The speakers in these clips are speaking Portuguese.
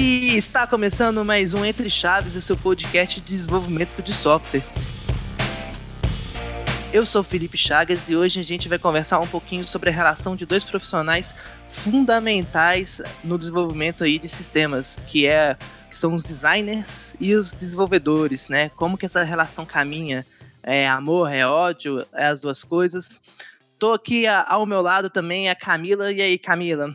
E está começando mais um Entre Chaves, o seu podcast de desenvolvimento de software. Eu sou Felipe Chagas e hoje a gente vai conversar um pouquinho sobre a relação de dois profissionais fundamentais no desenvolvimento aí de sistemas, que é que são os designers e os desenvolvedores, né? Como que essa relação caminha? É amor, é ódio, é as duas coisas. Tô aqui ao meu lado também a Camila. E aí, Camila?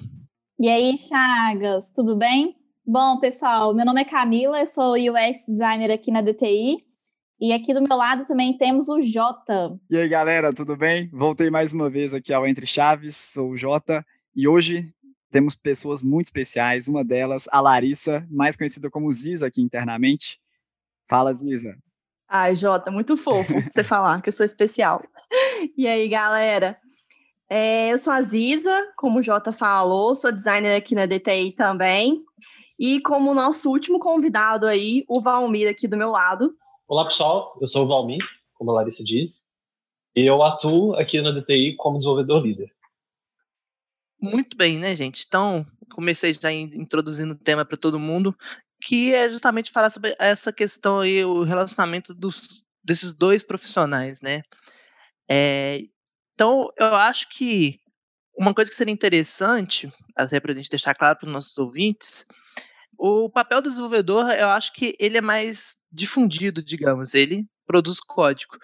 E aí, Chagas, tudo bem? Bom, pessoal, meu nome é Camila, eu sou UX designer aqui na DTI. E aqui do meu lado também temos o Jota. E aí, galera, tudo bem? Voltei mais uma vez aqui ao Entre Chaves, sou o Jota. E hoje temos pessoas muito especiais, uma delas, a Larissa, mais conhecida como Ziza aqui internamente. Fala, Ziza. Ai, Jota, muito fofo você falar que eu sou especial. E aí, galera? É, eu sou a Ziza, como o Jota falou, sou designer aqui na DTI também. E como nosso último convidado aí, o Valmir aqui do meu lado. Olá, pessoal. Eu sou o Valmir, como a Larissa diz. E eu atuo aqui na DTI como desenvolvedor líder. Muito bem, né, gente? Então, comecei já introduzindo o tema para todo mundo, que é justamente falar sobre essa questão aí, o relacionamento dos, desses dois profissionais, né? É, então, eu acho que uma coisa que seria interessante, até para a gente deixar claro para os nossos ouvintes, o papel do desenvolvedor, eu acho que ele é mais difundido, digamos, ele produz código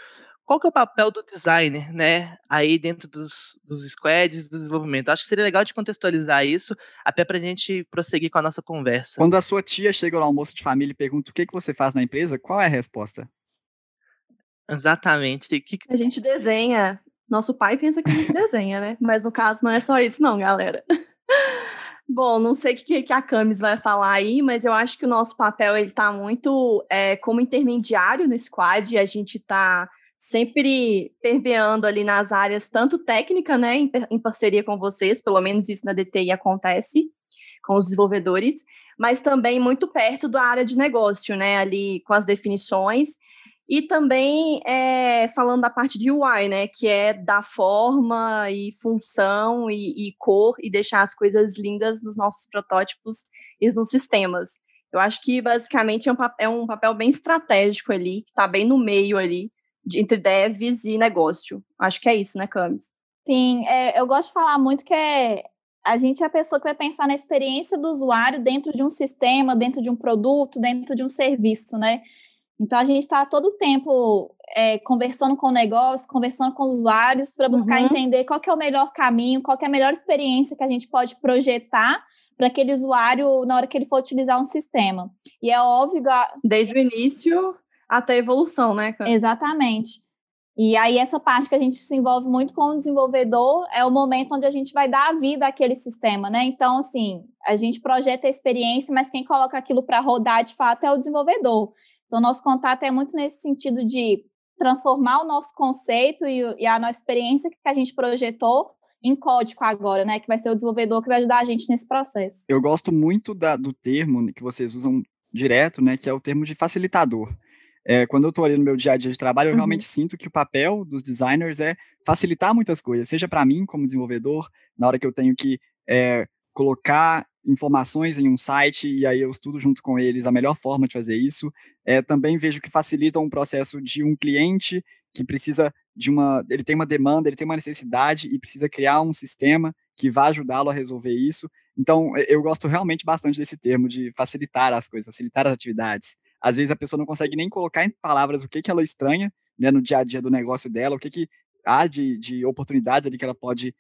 qual que é o papel do designer, né, aí dentro dos, dos squads do desenvolvimento? Acho que seria legal de contextualizar isso, até para a gente prosseguir com a nossa conversa. Quando a sua tia chega no almoço de família e pergunta o que, que você faz na empresa, qual é a resposta? Exatamente. Que... A gente desenha. Nosso pai pensa que a gente desenha, né? Mas no caso não é só isso, não, galera. Bom, não sei o que, que a Camis vai falar aí, mas eu acho que o nosso papel ele está muito é, como intermediário no squad. A gente está sempre permeando ali nas áreas, tanto técnica, né, em, em parceria com vocês, pelo menos isso na DTI acontece, com os desenvolvedores, mas também muito perto da área de negócio, né, ali com as definições, e também é, falando da parte de UI, né, que é dar forma e função e, e cor e deixar as coisas lindas nos nossos protótipos e nos sistemas. Eu acho que basicamente é um, é um papel bem estratégico ali, que está bem no meio ali, de, entre devs e negócio. Acho que é isso, né, Camis? Sim, é, eu gosto de falar muito que é, a gente é a pessoa que vai pensar na experiência do usuário dentro de um sistema, dentro de um produto, dentro de um serviço, né? Então a gente está todo o tempo é, conversando com o negócio, conversando com os usuários para buscar uhum. entender qual é o melhor caminho, qual é a melhor experiência que a gente pode projetar para aquele usuário na hora que ele for utilizar um sistema. E é óbvio. Desde o início até a evolução, né? Cara? Exatamente. E aí, essa parte que a gente se envolve muito com o desenvolvedor é o momento onde a gente vai dar a vida àquele sistema, né? Então, assim, a gente projeta a experiência, mas quem coloca aquilo para rodar de fato é o desenvolvedor. Então, nosso contato é muito nesse sentido de transformar o nosso conceito e, e a nossa experiência que a gente projetou em código agora, né? Que vai ser o desenvolvedor que vai ajudar a gente nesse processo. Eu gosto muito da, do termo que vocês usam direto, né? Que é o termo de facilitador é, quando eu estou ali no meu dia a dia de trabalho, eu uhum. realmente sinto que o papel dos designers é facilitar muitas coisas, seja para mim como desenvolvedor, na hora que eu tenho que é, colocar informações em um site e aí eu estudo junto com eles a melhor forma de fazer isso. É, também vejo que facilita um processo de um cliente que precisa de uma, ele tem uma demanda, ele tem uma necessidade e precisa criar um sistema que vá ajudá-lo a resolver isso. Então, eu gosto realmente bastante desse termo de facilitar as coisas, facilitar as atividades às vezes a pessoa não consegue nem colocar em palavras o que, que ela estranha né, no dia a dia do negócio dela, o que, que há de, de oportunidades ali que ela pode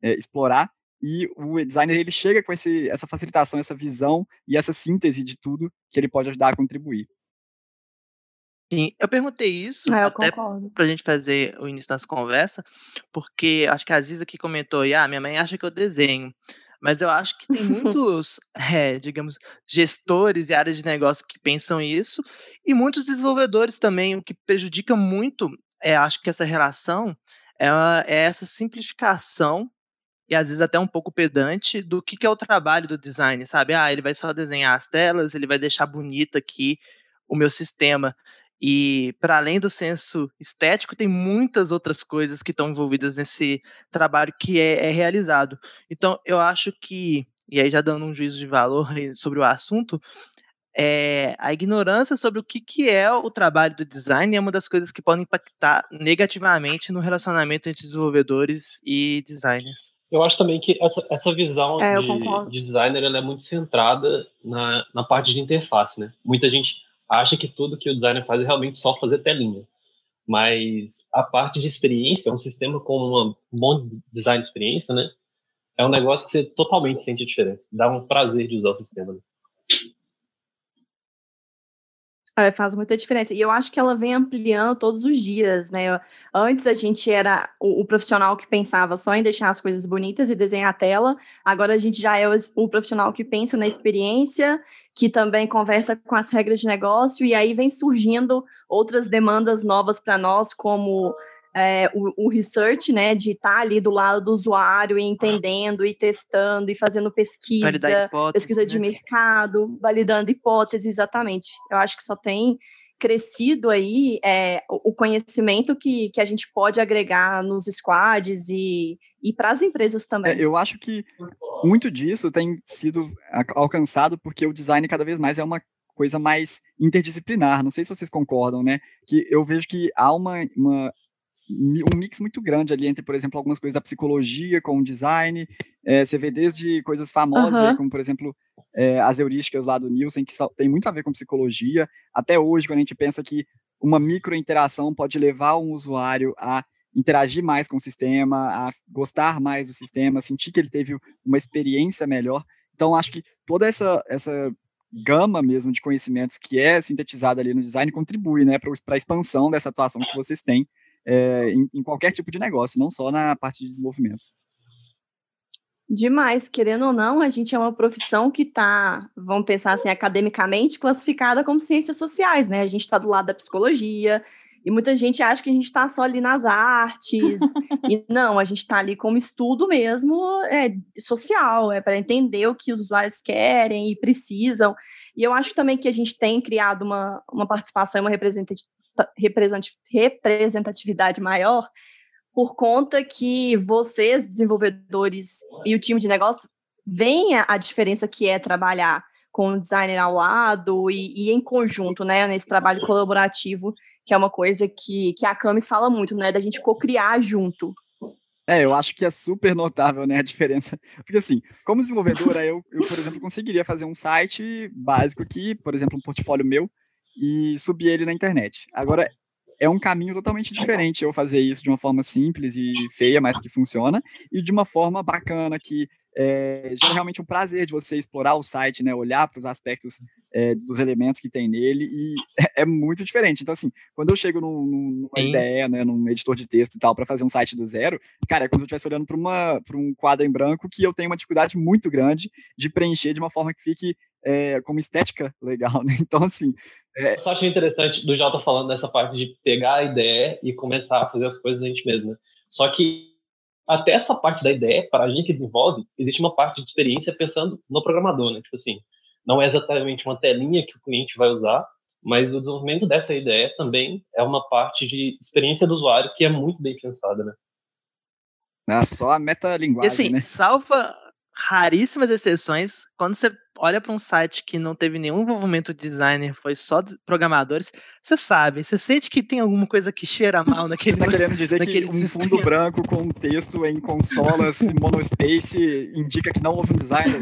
é, explorar. E o designer ele chega com esse, essa facilitação, essa visão e essa síntese de tudo que ele pode ajudar a contribuir. Sim, eu perguntei isso é, eu até para a gente fazer o início das conversa, porque acho que a Aziza que comentou, ah, minha mãe acha que eu desenho. Mas eu acho que tem muitos, é, digamos, gestores e áreas de negócio que pensam isso, e muitos desenvolvedores também, o que prejudica muito, é, acho que essa relação é, é essa simplificação e às vezes até um pouco pedante do que, que é o trabalho do design, sabe? Ah, ele vai só desenhar as telas, ele vai deixar bonito aqui o meu sistema. E para além do senso estético, tem muitas outras coisas que estão envolvidas nesse trabalho que é, é, realizado. Então, eu acho que e aí já dando um juízo de valor sobre o assunto, é, a ignorância sobre o que, que é o trabalho do design é uma das coisas que podem impactar negativamente no relacionamento entre desenvolvedores e designers. Eu acho também que essa, essa visão é, de, de, designer ela é muito centrada na, na parte de interface, né? Muita gente acha que tudo que o designer faz é realmente só fazer telinha. Mas a parte de experiência, um sistema com um bom design de experiência, né? É um negócio que você totalmente sente a diferença. Dá um prazer de usar o sistema. Né? É, faz muita diferença. E eu acho que ela vem ampliando todos os dias, né? Antes a gente era o, o, profissional que pensava só em deixar as coisas bonitas e desenhar a tela. Agora a gente já é o, o profissional que pensa na experiência, que também conversa com as regras de negócio, e aí vem surgindo outras demandas novas para nós, como é, o, o, research, né, de estar tá ali do lado do usuário e entendendo e testando e fazendo pesquisa, pesquisa de né? mercado, validando hipóteses, exatamente. Eu acho que só tem crescido aí é, o conhecimento que, que a gente pode agregar nos squads e, e para as empresas também. É, eu acho que muito disso tem sido alcançado porque o design cada vez mais é uma coisa mais interdisciplinar. Não sei se vocês concordam, né? Que eu vejo que há uma, uma um mix muito grande ali entre, por exemplo, algumas coisas da psicologia com o design. É, você vê desde coisas famosas, uhum. como, por exemplo, é, as heurísticas lá do Nielsen, que tem muito a ver com psicologia. Até hoje, quando a gente pensa que uma micro interação pode levar um usuário a interagir mais com o sistema, a gostar mais do sistema, sentir que ele teve uma experiência melhor. Então, acho que toda essa, essa gama mesmo de conhecimentos que é sintetizada ali no design contribui né, para a expansão dessa atuação que vocês têm é, em, em qualquer tipo de negócio, não só na parte de desenvolvimento. Demais, querendo ou não, a gente é uma profissão que está, vamos pensar assim, academicamente classificada como ciências sociais, né? A gente está do lado da psicologia, e muita gente acha que a gente está só ali nas artes, e não, a gente está ali como estudo mesmo é, social, é para entender o que os usuários querem e precisam. E eu acho também que a gente tem criado uma, uma participação e uma representatividade maior por conta que vocês, desenvolvedores e o time de negócio, veem a diferença que é trabalhar com o designer ao lado e, e, em conjunto, né, nesse trabalho colaborativo, que é uma coisa que, que a Camis fala muito, né, da gente co-criar junto. É, eu acho que é super notável, né, a diferença. Porque assim, como desenvolvedora, eu, eu, por exemplo, conseguiria fazer um site básico aqui, por exemplo, um portfólio meu, e subir ele na internet. Agora, é um caminho totalmente diferente eu fazer isso de uma forma simples e feia, mas que funciona, e de uma forma bacana que é, gera realmente um prazer de você explorar o site, né, olhar para os aspectos é, dos elementos que tem nele, e é, muito diferente. Então, assim, quando eu chego num, numa ideia, né, num editor de texto e tal, para fazer um site do zero, cara, é como se eu estivesse olhando para um quadro em branco que eu tenho uma dificuldade muito grande de preencher de uma forma que fique é, como estética legal, né? Então, assim. É... Eu só achei interessante do Jota falando dessa parte de pegar a ideia e começar a fazer as coisas a gente mesmo. Né? Só que até essa parte da ideia, para a gente que desenvolve, existe uma parte de experiência pensando no programador, né? Tipo assim, não é exatamente uma telinha que o cliente vai usar, mas o desenvolvimento dessa ideia também é uma parte de experiência do usuário que é muito bem pensada, né? É só a metalinguagem, e assim, né? salva raríssimas exceções, quando você olha para um site que não teve nenhum envolvimento de designer, foi só programadores, você sabe, você sente que tem alguma coisa que cheira mal naquele. Você tá querendo dizer que um fundo branco com texto em consolas monospace indica que não houve um designer?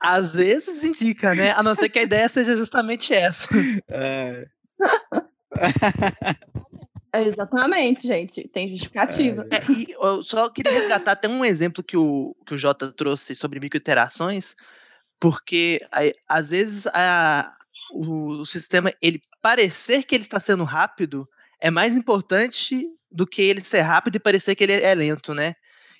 Às vezes indica, né? A não ser que a ideia seja justamente essa. É. Exatamente, gente. Tem justificativa. É, e eu só queria resgatar até um exemplo que o, que o Jota trouxe sobre microinterações, porque às vezes a, o, o sistema, ele parecer que ele está sendo rápido, é mais importante do que ele ser rápido e parecer que ele é lento, né?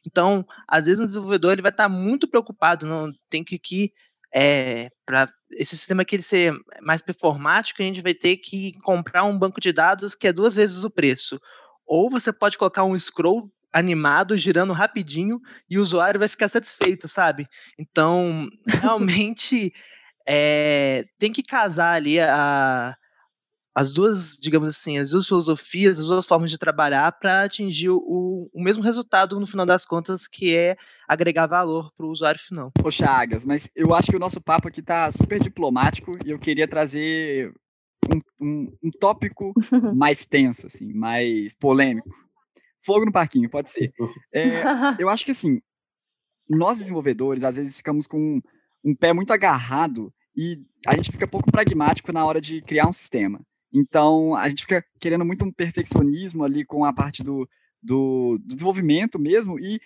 Então, às vezes o desenvolvedor ele vai estar muito preocupado, não tem que, que é, para esse sistema aqui ser mais performático, a gente vai ter que comprar um banco de dados que é duas vezes o preço. Ou você pode colocar um scroll animado, girando rapidinho, e o usuário vai ficar satisfeito, sabe? Então, realmente, é, tem que casar ali a, as duas, digamos assim, as duas filosofias, as duas formas de trabalhar para atingir o, o mesmo resultado no final das contas, que é agregar valor para o usuário final. Poxa, Chagas, mas eu acho que o nosso papo aqui está super diplomático e eu queria trazer um, um, um tópico mais tenso, assim, mais polêmico. Fogo no parquinho, pode ser. É, eu acho que assim, nós desenvolvedores às vezes ficamos com um pé muito agarrado e a gente fica pouco pragmático na hora de criar um sistema. Então, a gente fica querendo muito um perfeccionismo ali com a parte do, do, do, desenvolvimento mesmo, e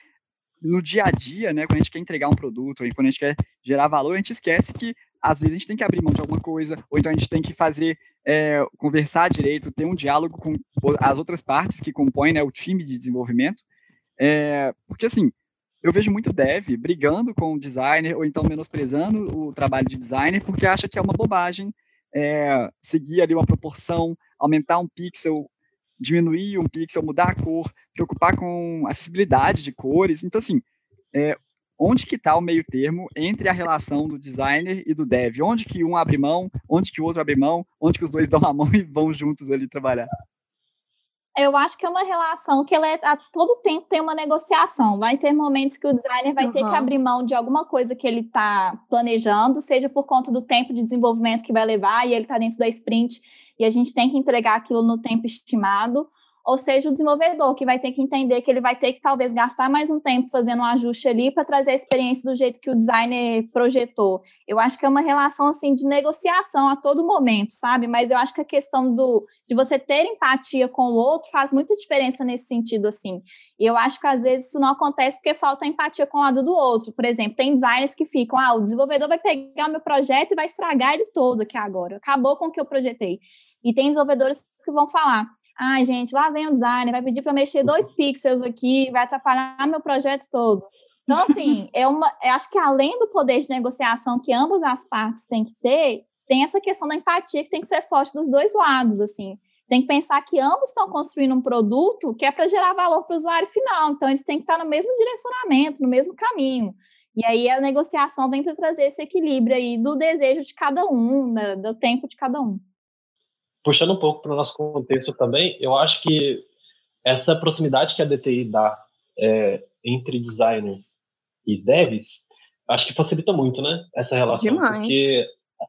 no dia a dia, né, quando a gente quer entregar um produto, quando a gente quer gerar valor, a gente esquece que às vezes a gente tem que abrir mão de alguma coisa, ou então a gente tem que fazer, é, conversar direito, ter um diálogo com as outras partes que compõem né, o time de desenvolvimento, é, porque assim, eu vejo muito dev brigando com o designer, ou então menosprezando o trabalho de designer, porque acha que é uma bobagem é, seguir ali uma proporção, aumentar um pixel, diminuir um pixel, mudar a cor, preocupar com acessibilidade de cores. Então, assim, é, onde que está o meio termo entre a relação do designer e do dev? Onde que um abre mão, onde que o outro abre mão, onde que os dois dão a mão e vão juntos ali trabalhar? Eu acho que é uma relação que ela é, a todo tempo tem uma negociação. Vai ter momentos que o designer vai uhum. ter que abrir mão de alguma coisa que ele está planejando, seja por conta do tempo de desenvolvimento que vai levar, e ele está dentro da sprint, e a gente tem que entregar aquilo no tempo estimado, ou seja, o desenvolvedor que vai ter que entender que ele vai ter que talvez gastar mais um tempo fazendo um ajuste ali para trazer a experiência do jeito que o designer projetou. Eu acho que é uma relação assim de negociação a todo momento, sabe? Mas eu acho que a questão do de você ter empatia com o outro faz muita diferença nesse sentido assim. E eu acho que às vezes isso não acontece porque falta empatia com o lado do outro. Por exemplo, tem designers que ficam, ah, o desenvolvedor vai pegar o meu projeto e vai estragar ele todo aqui agora. Acabou com o que eu projetei. E tem desenvolvedores que vão falar: Ai, gente, lá vem o designer, vai pedir para mexer dois uhum. pixels aqui, vai atrapalhar meu projeto todo. Então, assim, é uma, eu acho que além do poder de negociação que ambas as partes têm que ter, tem essa questão da empatia que tem que ser forte dos dois lados, assim. Tem que pensar que ambos estão construindo um produto que é para gerar valor para o usuário final. Então, eles têm que estar no mesmo direcionamento, no mesmo caminho. E aí a negociação vem para trazer esse equilíbrio aí do desejo de cada um, do tempo de cada um puxando um pouco para o nosso contexto também, eu acho que essa proximidade que a DTI dá é, entre designers e devs, acho que facilita muito, né, essa relação, Demais. porque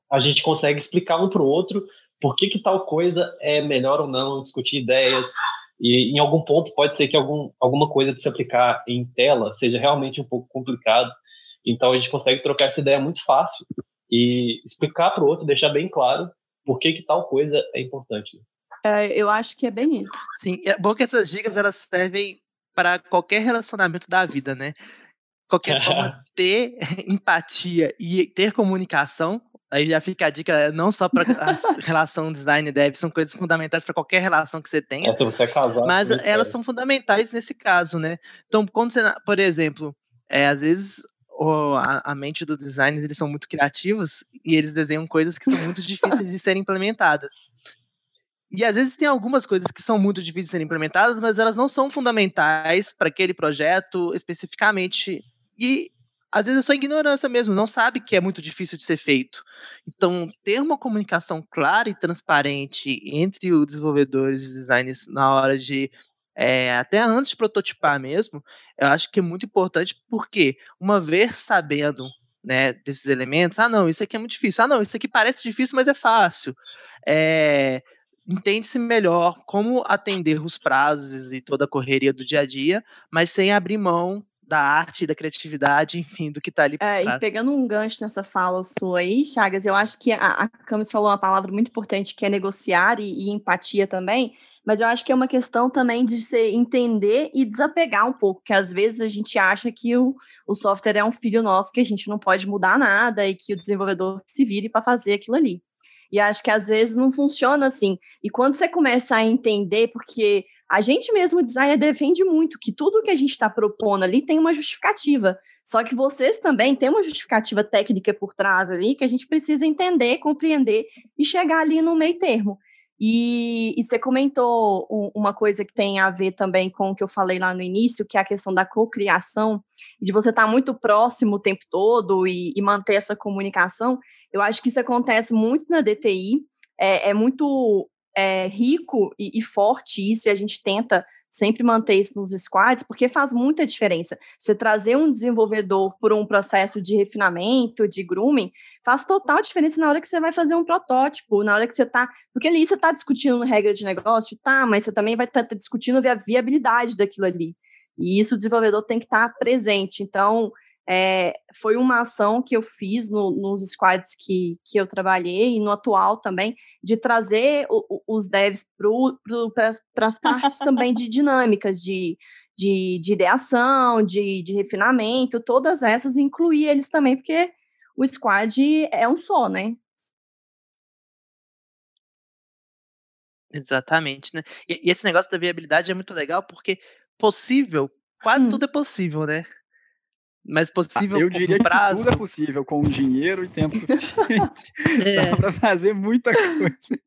a gente consegue explicar um para o outro por que, que tal coisa é melhor ou não, discutir ideias, e em algum ponto pode ser que algum, alguma coisa de se aplicar em tela seja realmente um pouco complicado, então a gente consegue trocar essa ideia muito fácil e explicar para o outro, deixar bem claro por que, que tal coisa é importante. É, eu acho que é bem isso. Sim, é bom que essas dicas elas servem para qualquer relacionamento da vida, né? Qualquer forma, ter empatia e ter comunicação, aí já fica a dica, não só para a relação design e dev, são coisas fundamentais para qualquer relação que você tenha. É, se você é casado. Mas elas são fundamentais nesse caso, né? Então, quando você, por exemplo, é, às vezes a, a, mente do design, eles são muito criativos e eles desenham coisas que são muito difíceis de serem implementadas. E às vezes tem algumas coisas que são muito difíceis de serem implementadas, mas elas não são fundamentais para aquele projeto especificamente. E às vezes é só ignorância mesmo, não sabe que é muito difícil de ser feito. Então, ter uma comunicação clara e transparente entre os desenvolvedores e designers na hora de é, até antes de prototipar mesmo, eu acho que é muito importante, porque uma vez sabendo né, desses elementos, ah, não, isso aqui é muito difícil, ah, não, isso aqui parece difícil, mas é fácil. É, Entende-se melhor como atender os prazos e toda a correria do dia a dia, mas sem abrir mão da arte, da criatividade, enfim, do que está ali por é, E pegando um gancho nessa fala sua aí, Chagas, eu acho que a, a Camis falou uma palavra muito importante, que é negociar e, e empatia também, mas eu acho que é uma questão também de se entender e desapegar um pouco, que às vezes a gente acha que o, o software é um filho nosso, que a gente não pode mudar nada e que o desenvolvedor se vire para fazer aquilo ali. E acho que às vezes não funciona assim. E quando você começa a entender, porque a gente mesmo, designer, defende muito que tudo que a gente está propondo ali tem uma justificativa. Só que vocês também têm uma justificativa técnica por trás ali que a gente precisa entender, compreender e chegar ali no meio termo. E, e, você comentou uma coisa que tem a ver também com o que eu falei lá no início, que é a questão da cocriação, de você estar tá muito próximo o tempo todo e, e, manter essa comunicação. Eu acho que isso acontece muito na DTI, é, é muito é, rico e, e forte isso, e a gente tenta sempre manter isso nos squads, porque faz muita diferença. Você trazer um desenvolvedor por um processo de refinamento, de grooming, faz total diferença na hora que você vai fazer um protótipo, na hora que você está. Porque ali você está discutindo regra de negócio, tá, mas você também vai estar tá, tá discutindo a viabilidade daquilo ali. E isso o desenvolvedor tem que estar tá presente. Então, é, foi uma ação que eu fiz no, nos squads que, que eu trabalhei e no atual também, de trazer o, os devs para as partes também de dinâmicas, de, de, de ideação, de, de refinamento, todas essas, incluir eles também, porque o squad é um só, né? Exatamente, né? E, e, esse negócio da viabilidade é muito legal porque possível, quase hum. tudo é possível, né? Mas ah, possível Eu diria prazo. que tudo é possível com dinheiro e tempo suficiente. é. Dá para fazer muita coisa.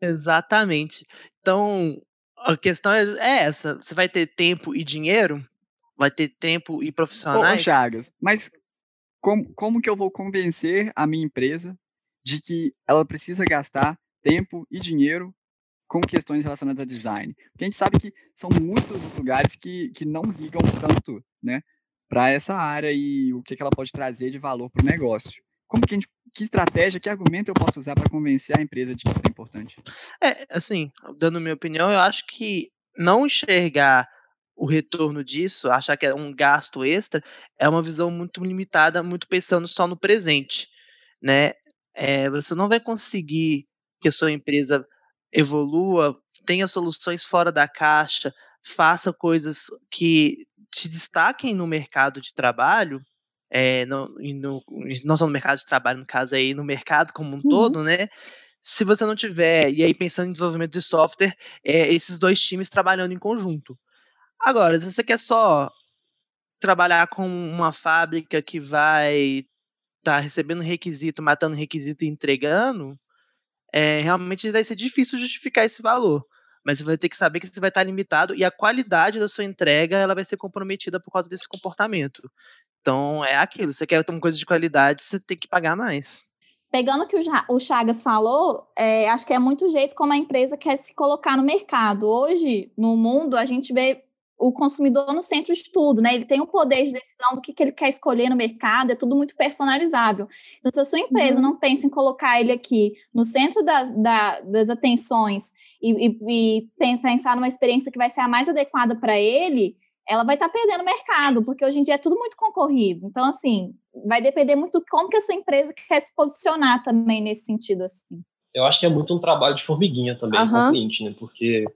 Exatamente. Então, a questão é, é, essa: você vai ter tempo e dinheiro? Vai ter tempo e profissionais? Ô, Chagas, mas como, como que eu vou convencer a minha empresa de que ela precisa gastar tempo e dinheiro com questões relacionadas a design? Porque a gente sabe que são muitos os lugares que, que não ligam tanto, né? Para essa área e o que, que ela pode trazer de valor para o negócio. Como que, a gente, que estratégia, que argumento eu posso usar para convencer a empresa de que isso é importante? É, assim, dando minha opinião, eu acho que não enxergar o retorno disso, achar que é um gasto extra, é uma visão muito limitada, muito pensando só no presente, né? É, você não vai conseguir que a sua empresa evolua, tenha soluções fora da caixa, faça coisas que se destaquem no mercado de trabalho, é, no, no, não só no mercado de trabalho, no caso aí, no mercado como um uhum. todo, né? Se você não tiver, e aí pensando em desenvolvimento de software, é, esses dois times trabalhando em conjunto. Agora, se você quer só trabalhar com uma fábrica que vai estar tá recebendo requisito, matando requisito e entregando, é, realmente vai ser difícil justificar esse valor mas você vai ter que saber que você vai estar limitado e a qualidade da sua entrega ela vai ser comprometida por causa desse comportamento. Então é aquilo, você quer uma coisa de qualidade, você tem que pagar mais. Pegando o que o Chagas falou, é, acho que é muito jeito como a empresa quer se colocar no mercado. Hoje, no mundo, a gente vê o consumidor no centro de tudo, né? Ele tem o poder de decisão do que, que ele quer escolher no mercado, é tudo muito personalizável. Então, se a sua empresa uhum. não pensa em colocar ele aqui no centro das, da, das atenções e, e, e, pensar numa experiência que vai ser a mais adequada para ele, ela vai estar tá perdendo mercado, porque hoje em dia é tudo muito concorrido. Então, assim, vai depender muito de como que a sua empresa quer se posicionar também nesse sentido, assim. Eu acho que é muito um trabalho de formiguinha também uhum. com o cliente, né? Porque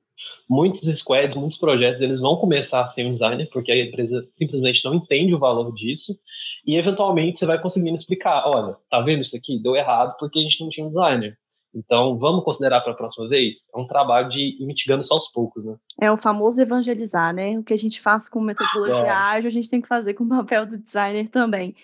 muitos squads, muitos projetos, eles vão começar sem um designer, porque a empresa simplesmente não entende o valor disso, e eventualmente você vai conseguindo explicar, olha, tá vendo isso aqui? Deu errado porque a gente não tinha um designer. Então, vamos considerar para a próxima vez? É um trabalho de ir mitigando só aos poucos, né? É o famoso evangelizar, né? O que a gente faz com metodologia é. ágil, a gente tem que fazer com o papel do designer também.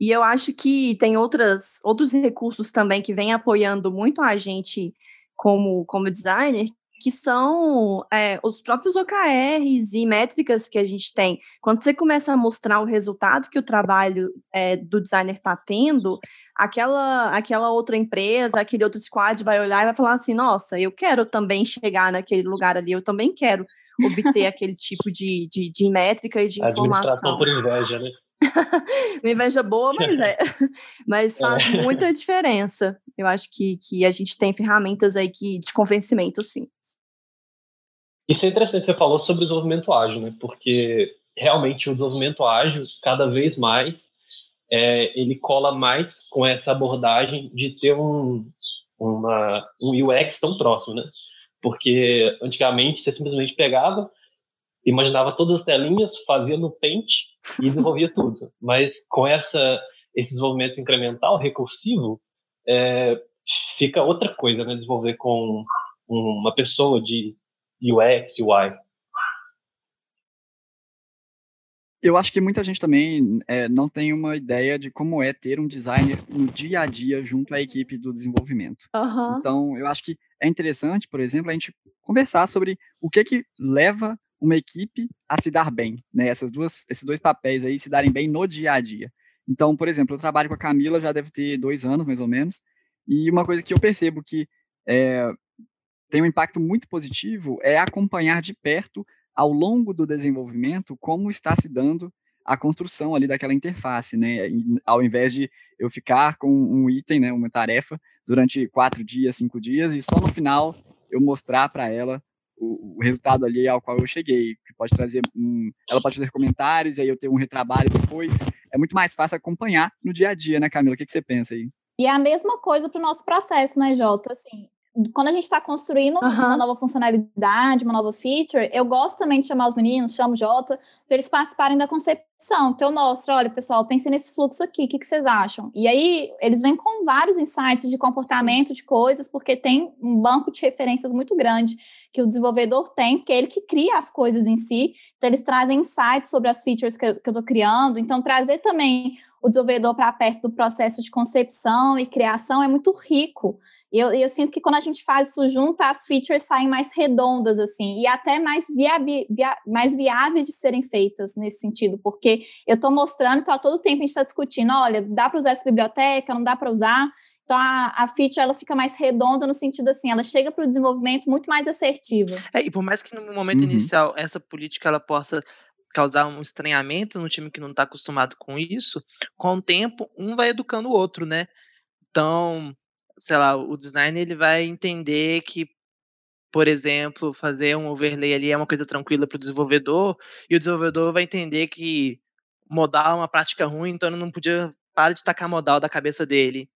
E eu acho que tem outras, outros recursos também que vêm apoiando muito a gente como, como designer, que são é, os próprios OKRs e métricas que a gente tem. Quando você começa a mostrar o resultado que o trabalho é, do designer está tendo, aquela, aquela outra empresa, aquele outro squad vai olhar e vai falar assim: nossa, eu quero também chegar naquele lugar ali, eu também quero obter aquele tipo de, de, de métrica e de a informação. Administração por inveja, né? Uma inveja boa, mas é. Mas faz é. muita diferença. Eu acho que, que a gente tem ferramentas aí que, de convencimento, sim. Isso é interessante você falou sobre o desenvolvimento ágil, né? Porque realmente o desenvolvimento ágil, cada vez mais, é, ele cola mais com essa abordagem de ter um, uma, um UX tão próximo, né? Porque antigamente você simplesmente pegava, imaginava todas as telinhas, fazia no Paint e desenvolvia tudo. Mas com essa, esse desenvolvimento incremental, recursivo, é, fica outra coisa, né? Desenvolver com uma pessoa de UX, UI? Eu acho que muita gente também é, não tem uma ideia de como é ter um designer no dia a dia junto à equipe do desenvolvimento. Uhum. Então, eu acho que é interessante, por exemplo, a gente conversar sobre o que que leva uma equipe a se dar bem, né? Essas duas, esses dois papéis aí se darem bem no dia a dia. Então, por exemplo, eu trabalho com a Camila já deve ter dois anos, mais ou menos, e uma coisa que eu percebo que é, tem um impacto muito positivo é acompanhar de perto, ao longo do desenvolvimento, como está se dando a construção ali daquela interface, né? E, ao invés de eu ficar com um item, né, uma tarefa, durante quatro dias, cinco dias, e só no final eu mostrar para ela o, o, resultado ali ao qual eu cheguei, que pode trazer um, ela pode fazer comentários, aí eu tenho um retrabalho depois, é muito mais fácil acompanhar no dia a dia, né, Camila? O que, que você pensa aí? E é a mesma coisa para o nosso processo, né, Jota? Assim, quando a gente está construindo uhum. uma nova funcionalidade, uma nova feature, eu gosto também de chamar os meninos, chamo o Jota, para eles participarem da concepção. Então, eu mostro, olha, pessoal, pensem nesse fluxo aqui, o que, que vocês acham? E aí, eles vêm com vários insights de comportamento, de coisas, porque tem um banco de referências muito grande que o desenvolvedor tem, porque é ele que cria as coisas em si. Então, eles trazem insights sobre as features que eu estou criando. Então, trazer também o desenvolvedor para perto do processo de concepção e criação é muito rico. E eu, eu, sinto que quando a gente faz isso junto, as features saem mais redondas, assim, e até mais, viabi, via, mais viáveis de serem feitas nesse sentido, porque eu estou mostrando, então a todo tempo a gente está discutindo, olha, dá para usar essa biblioteca, não dá para usar, então a, a feature ela fica mais redonda no sentido assim, ela chega para o desenvolvimento muito mais assertiva. É, e por mais que no momento uhum. inicial essa política ela possa causar um estranhamento no time que não está acostumado com isso, com o tempo, um vai educando o outro, né? Então, sei lá, o designer ele vai entender que, por exemplo, fazer um overlay ali é uma coisa tranquila para o desenvolvedor, e o desenvolvedor vai entender que modal é uma prática ruim, então ele não podia parar de tacar modal da cabeça dele.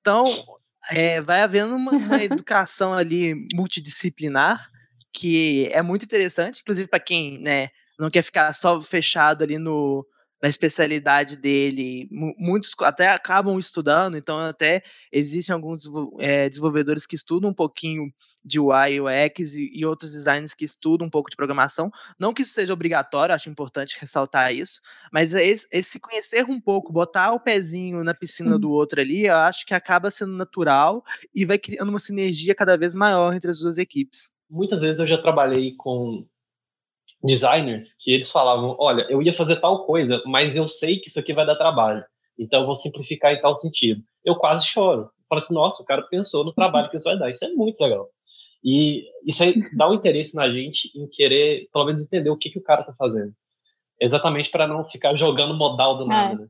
Então, é, vai havendo uma, uma educação ali multidisciplinar que é muito interessante, inclusive para quem né, não quer ficar só fechado ali no, na especialidade dele. Muitos até acabam estudando, então até existem alguns é, desenvolvedores que estudam um pouquinho de UI UX e, e, outros designers que estudam um pouco de programação. Não que isso seja obrigatório, acho importante ressaltar isso, mas esse, esse conhecer um pouco, botar o pezinho na piscina Sim. do outro ali, eu acho que acaba sendo natural e vai criando uma sinergia cada vez maior entre as duas equipes. Muitas vezes eu já trabalhei com designers que eles falavam: olha, eu ia fazer tal coisa, mas eu sei que isso aqui vai dar trabalho, então eu vou simplificar em tal sentido. Eu quase choro. Falo assim: nossa, o cara pensou no trabalho que isso vai dar. Isso é muito legal. E isso aí dá um interesse na gente em querer, pelo menos, entender o que, que o cara está fazendo. Exatamente para não ficar jogando modal do nada. É. Né?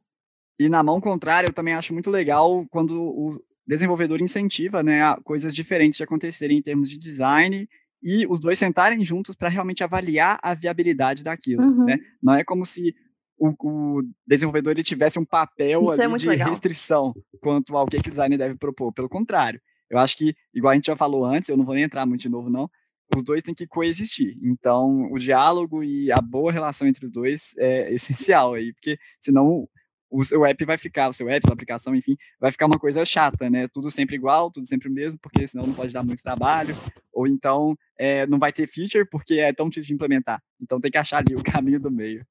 E na mão contrária, eu também acho muito legal quando o desenvolvedor incentiva né, coisas diferentes de acontecerem em termos de design e os dois sentarem juntos para realmente avaliar a viabilidade daquilo, uhum. né? Não é como se o, o, desenvolvedor ele tivesse um papel é de legal. restrição quanto ao que, que o designer deve propor. Pelo contrário, eu acho que, igual a gente já falou antes, eu não vou nem entrar muito de novo, não, os dois têm que coexistir. Então, o diálogo e a boa relação entre os dois é essencial aí, porque senão o seu app vai ficar, o seu app, sua aplicação, enfim, vai ficar uma coisa chata, né? Tudo sempre igual, tudo sempre o mesmo, porque senão não pode dar muito trabalho, ou então é, não vai ter feature porque é tão difícil de implementar. Então tem que achar ali o caminho do meio.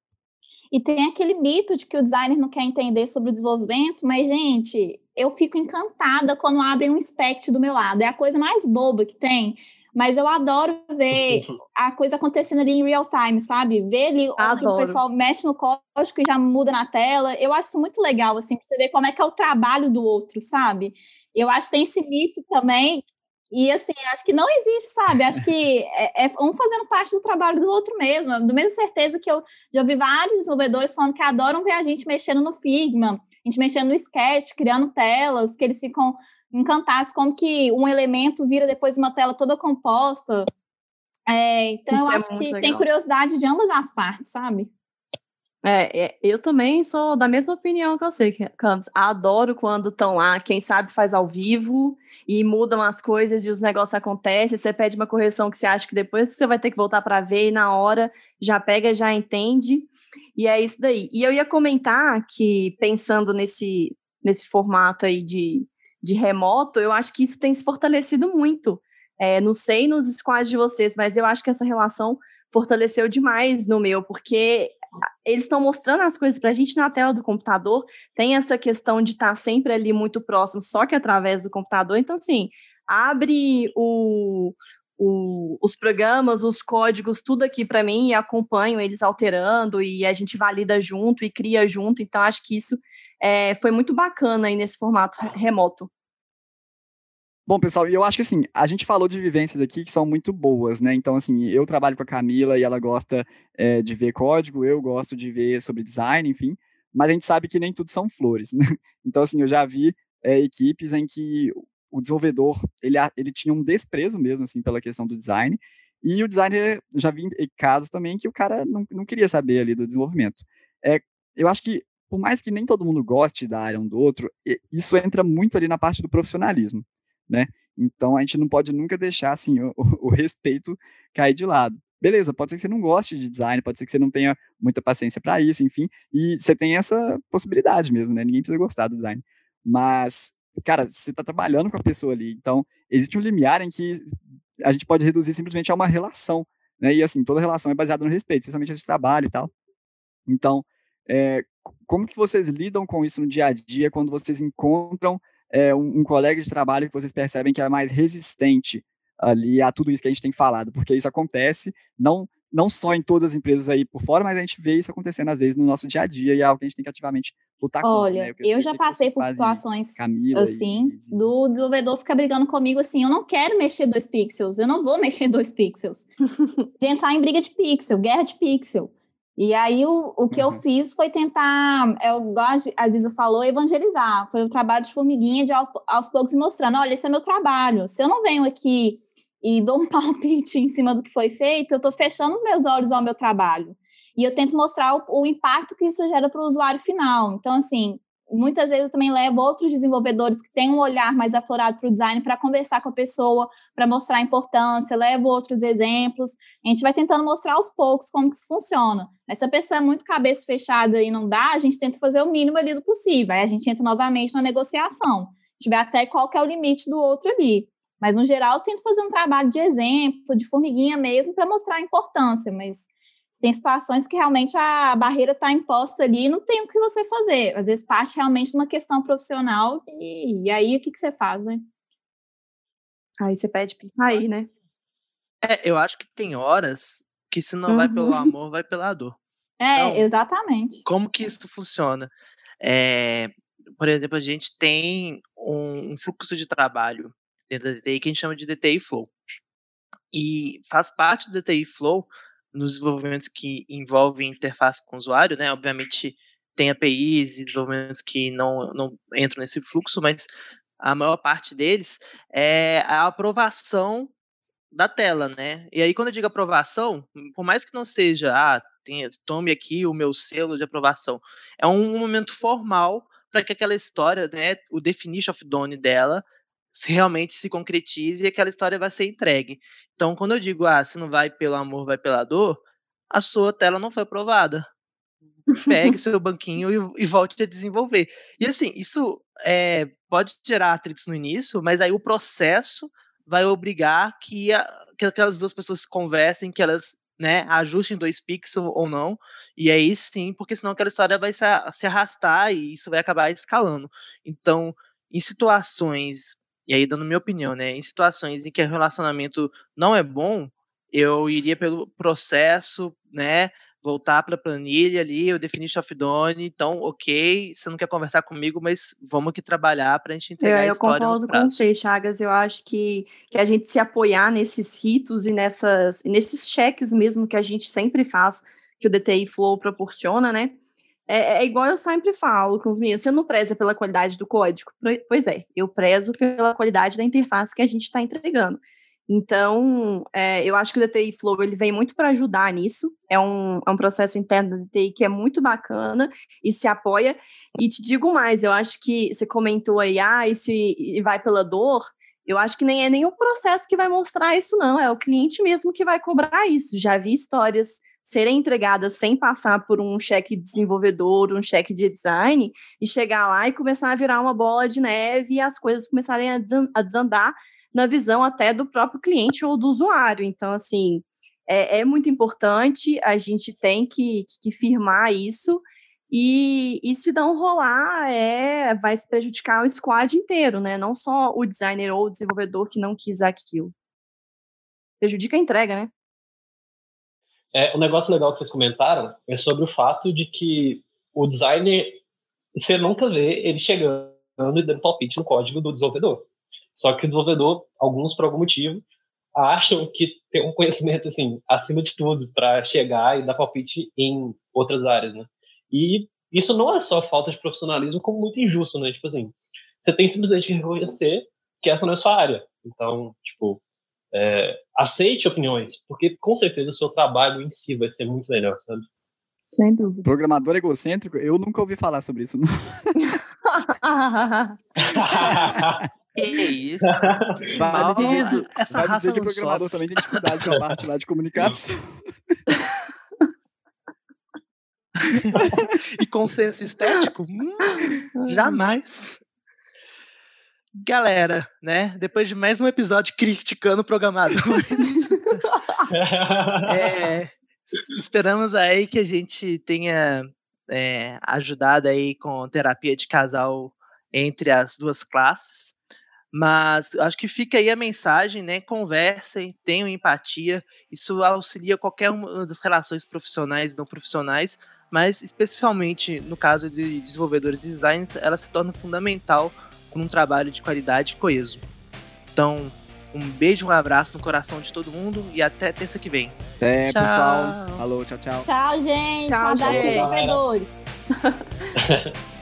E tem aquele mito de que o designer não quer entender sobre o desenvolvimento, mas, gente, eu fico encantada quando abrem um spec do meu lado. É a coisa mais boba que tem. Mas eu adoro ver a coisa acontecendo ali em real time, sabe? Ver ali onde o pessoal mexe no código e já muda na tela. Eu acho isso muito legal, assim, pra você ver como é que é o trabalho do outro, sabe? Eu acho que tem esse mito também. E assim, acho que não existe, sabe? Acho que é, é um fazendo parte do trabalho do outro mesmo. Do mesmo certeza que eu já ouvi vários desenvolvedores falando que adoram ver a gente mexendo no Figma, a gente mexendo no Sketch, criando telas, que eles ficam encantados como que um elemento vira depois uma tela toda composta. É, então, Isso eu é acho que legal. tem curiosidade de ambas as partes, sabe? É, é, eu também sou da mesma opinião que você, Campos. Adoro quando estão lá, quem sabe faz ao vivo e mudam as coisas e os negócios acontecem. Você pede uma correção que você acha que depois você vai ter que voltar para ver e na hora já pega, já entende. E é isso daí. E eu ia comentar que, pensando nesse, nesse formato aí de, de remoto, eu acho que isso tem se fortalecido muito. É, não sei nos squads de vocês, mas eu acho que essa relação fortaleceu demais no meu, porque eles estão mostrando as coisas para a gente na tela do computador, tem essa questão de estar tá sempre ali muito próximo, só que através do computador. Então, assim, abre o, o, os programas, os códigos, tudo aqui para mim e acompanho eles alterando e a gente valida junto e cria junto. Então, acho que isso é, foi muito bacana aí nesse formato remoto. Bom, pessoal, eu acho que assim, a gente falou de vivências aqui que são muito boas, né? Então, assim, eu trabalho com a Camila e ela gosta é, de ver código, eu gosto de ver sobre design, enfim, mas a gente sabe que nem tudo são flores, né? Então, assim, eu já vi é, equipes em que o desenvolvedor, ele, ele tinha um desprezo mesmo, assim, pela questão do design, e o designer, já vi casos também que o cara não, não queria saber ali do desenvolvimento. É, eu acho que, por mais que nem todo mundo goste da área um do outro, isso entra muito ali na parte do profissionalismo né? Então a gente não pode nunca deixar assim o, o, respeito cair de lado. Beleza, pode ser que você não goste de design, pode ser que você não tenha muita paciência para isso, enfim, e você tem essa possibilidade mesmo, né? Ninguém precisa gostar do design. Mas, cara, você está trabalhando com a pessoa ali, então existe um limiar em que a gente pode reduzir simplesmente a uma relação, né? E assim, toda relação é baseada no respeito, especialmente esse trabalho e tal. Então, é, como que vocês lidam com isso no dia a dia quando vocês encontram é, um, um, colega de trabalho que vocês percebem que é mais resistente ali a tudo isso que a gente tem falado, porque isso acontece não não só em todas as empresas aí por fora, mas a gente vê isso acontecendo às vezes no nosso dia a dia e é algo que a gente tem que ativamente lutar Olha, contra. Né? Eu, eu já passei por situações Camila assim, e... do desenvolvedor ficar brigando comigo assim, eu não quero mexer dois pixels, eu não vou mexer dois pixels. de entrar em briga de pixel, guerra de pixel. E aí o, o que uhum. eu fiz foi tentar, eu gosto, a Ziza falou, evangelizar. Foi o trabalho de formiguinha de aos poucos mostrando, olha, esse é meu trabalho. Se eu não venho aqui e dou um palpite em cima do que foi feito, eu estou fechando meus olhos ao meu trabalho. E eu tento mostrar o, o impacto que isso gera para o usuário final. Então, assim, muitas vezes eu também levo outros desenvolvedores que têm um olhar mais aflorado para o design para conversar com a pessoa, para mostrar a importância, levo outros exemplos. A gente vai tentando mostrar aos poucos como que isso funciona. Se a pessoa é muito cabeça fechada e não dá, a gente tenta fazer o mínimo ali do possível. Aí a gente entra novamente na negociação. Tiver até qual que é o limite do outro ali. Mas, no geral, eu tento fazer um trabalho de exemplo, de formiguinha mesmo, para mostrar a importância. Mas tem situações que realmente a barreira está imposta ali e não tem o que você fazer. Às vezes parte realmente de uma questão profissional e, e aí o que, que você faz, né? Aí você pede para sair, né? É, eu acho que tem horas que se não uhum. vai pelo uhum. amor, vai pela dor. É, então, exatamente. Como que isso funciona? É, por exemplo, a gente tem um, um, fluxo de trabalho dentro da DTI que a gente chama de DTI Flow. E faz parte do DTI Flow nos desenvolvimentos que envolvem interface com o usuário, né? Obviamente tem APIs e desenvolvimentos que não, não entram nesse fluxo, mas a maior parte deles é a aprovação da tela, né? E aí, quando eu digo aprovação, por mais que não seja, ah, tome aqui o meu selo de aprovação, é um momento formal para que aquela história, né, o definition of done dela, se realmente se concretize e aquela história vai ser entregue. Então, quando eu digo, ah, se não vai pelo amor, vai pela dor, a sua tela não foi aprovada. Pegue seu banquinho e, e, volte a desenvolver. E assim, isso é, pode gerar atritos no início, mas aí o processo vai obrigar que, a, que aquelas duas pessoas conversem, que elas né, ajustem dois pixels ou não, e aí sim, porque senão aquela história vai se, se arrastar e isso vai acabar escalando. Então, em situações e aí, dando minha opinião, né? Em situações em que o relacionamento não é bom, eu iria pelo processo, né? Voltar para a planilha ali, o definition of done. Então, ok, você não quer conversar comigo, mas vamos aqui trabalhar para a gente entregar eu, a história. Eu concordo com você, Chagas. Eu acho que, que a gente se apoiar nesses ritos e nessas, nesses cheques mesmo que a gente sempre faz, que o DTI Flow proporciona, né? É, é, igual eu sempre falo com os meninos, você não preza pela qualidade do código? Pois é, eu prezo pela qualidade da interface que a gente está entregando. Então, é, eu acho que o DTI Flow ele vem muito para ajudar nisso. É um, é um processo interno da DTI que é muito bacana e se apoia. E te digo mais, eu acho que você comentou aí, ah, e se vai pela dor, eu acho que nem é o processo que vai mostrar isso, não. É o cliente mesmo que vai cobrar isso. Já vi histórias serem entregadas sem passar por um cheque de desenvolvedor, um cheque de design, e chegar lá e começar a virar uma bola de neve e as coisas começarem a desandar na visão até do próprio cliente ou do usuário. Então, assim, é, é muito importante, a gente tem que, que firmar isso, e, e se não rolar, é, vai se prejudicar o squad inteiro, né? Não só o designer ou o desenvolvedor que não quis aquilo. Prejudica a entrega, né? É, um negócio legal que vocês comentaram é sobre o fato de que o designer, você nunca vê ele chegando e dando palpite no código do desenvolvedor. Só que o desenvolvedor, alguns por algum motivo, acham que tem um conhecimento assim acima de tudo para chegar e dar palpite em outras áreas, né? E isso não é só falta de profissionalismo, como muito injusto, né? Tipo assim, você tem simplesmente que reconhecer que essa não é sua área. Então, tipo, é, aceite opiniões, porque com certeza o seu trabalho em si vai ser muito melhor, sabe? Sem dúvida. Programador egocêntrico, eu nunca ouvi falar sobre isso. Não. Que isso? Vai dizer, essa vai raça dizer que programador sofre. também tem dificuldade com a parte lá de comunicação. e consenso estético? Hum, jamais. Galera, né? Depois de mais um episódio criticando programadores, é, esperamos aí que a gente tenha é, ajudado aí com terapia de casal entre as duas classes. Mas acho que fica aí a mensagem, né? Conversem, tenham empatia. Isso auxilia qualquer uma das relações profissionais e não profissionais, mas especificamente no caso de desenvolvedores e designers, ela se torna fundamental com um trabalho de qualidade e coeso. Então, um beijo, um abraço no coração de todo mundo e até terça que vem. É, Tchau. pessoal. Falou, tchau, tchau. Tchau, gente. Tchau, um abraço gente.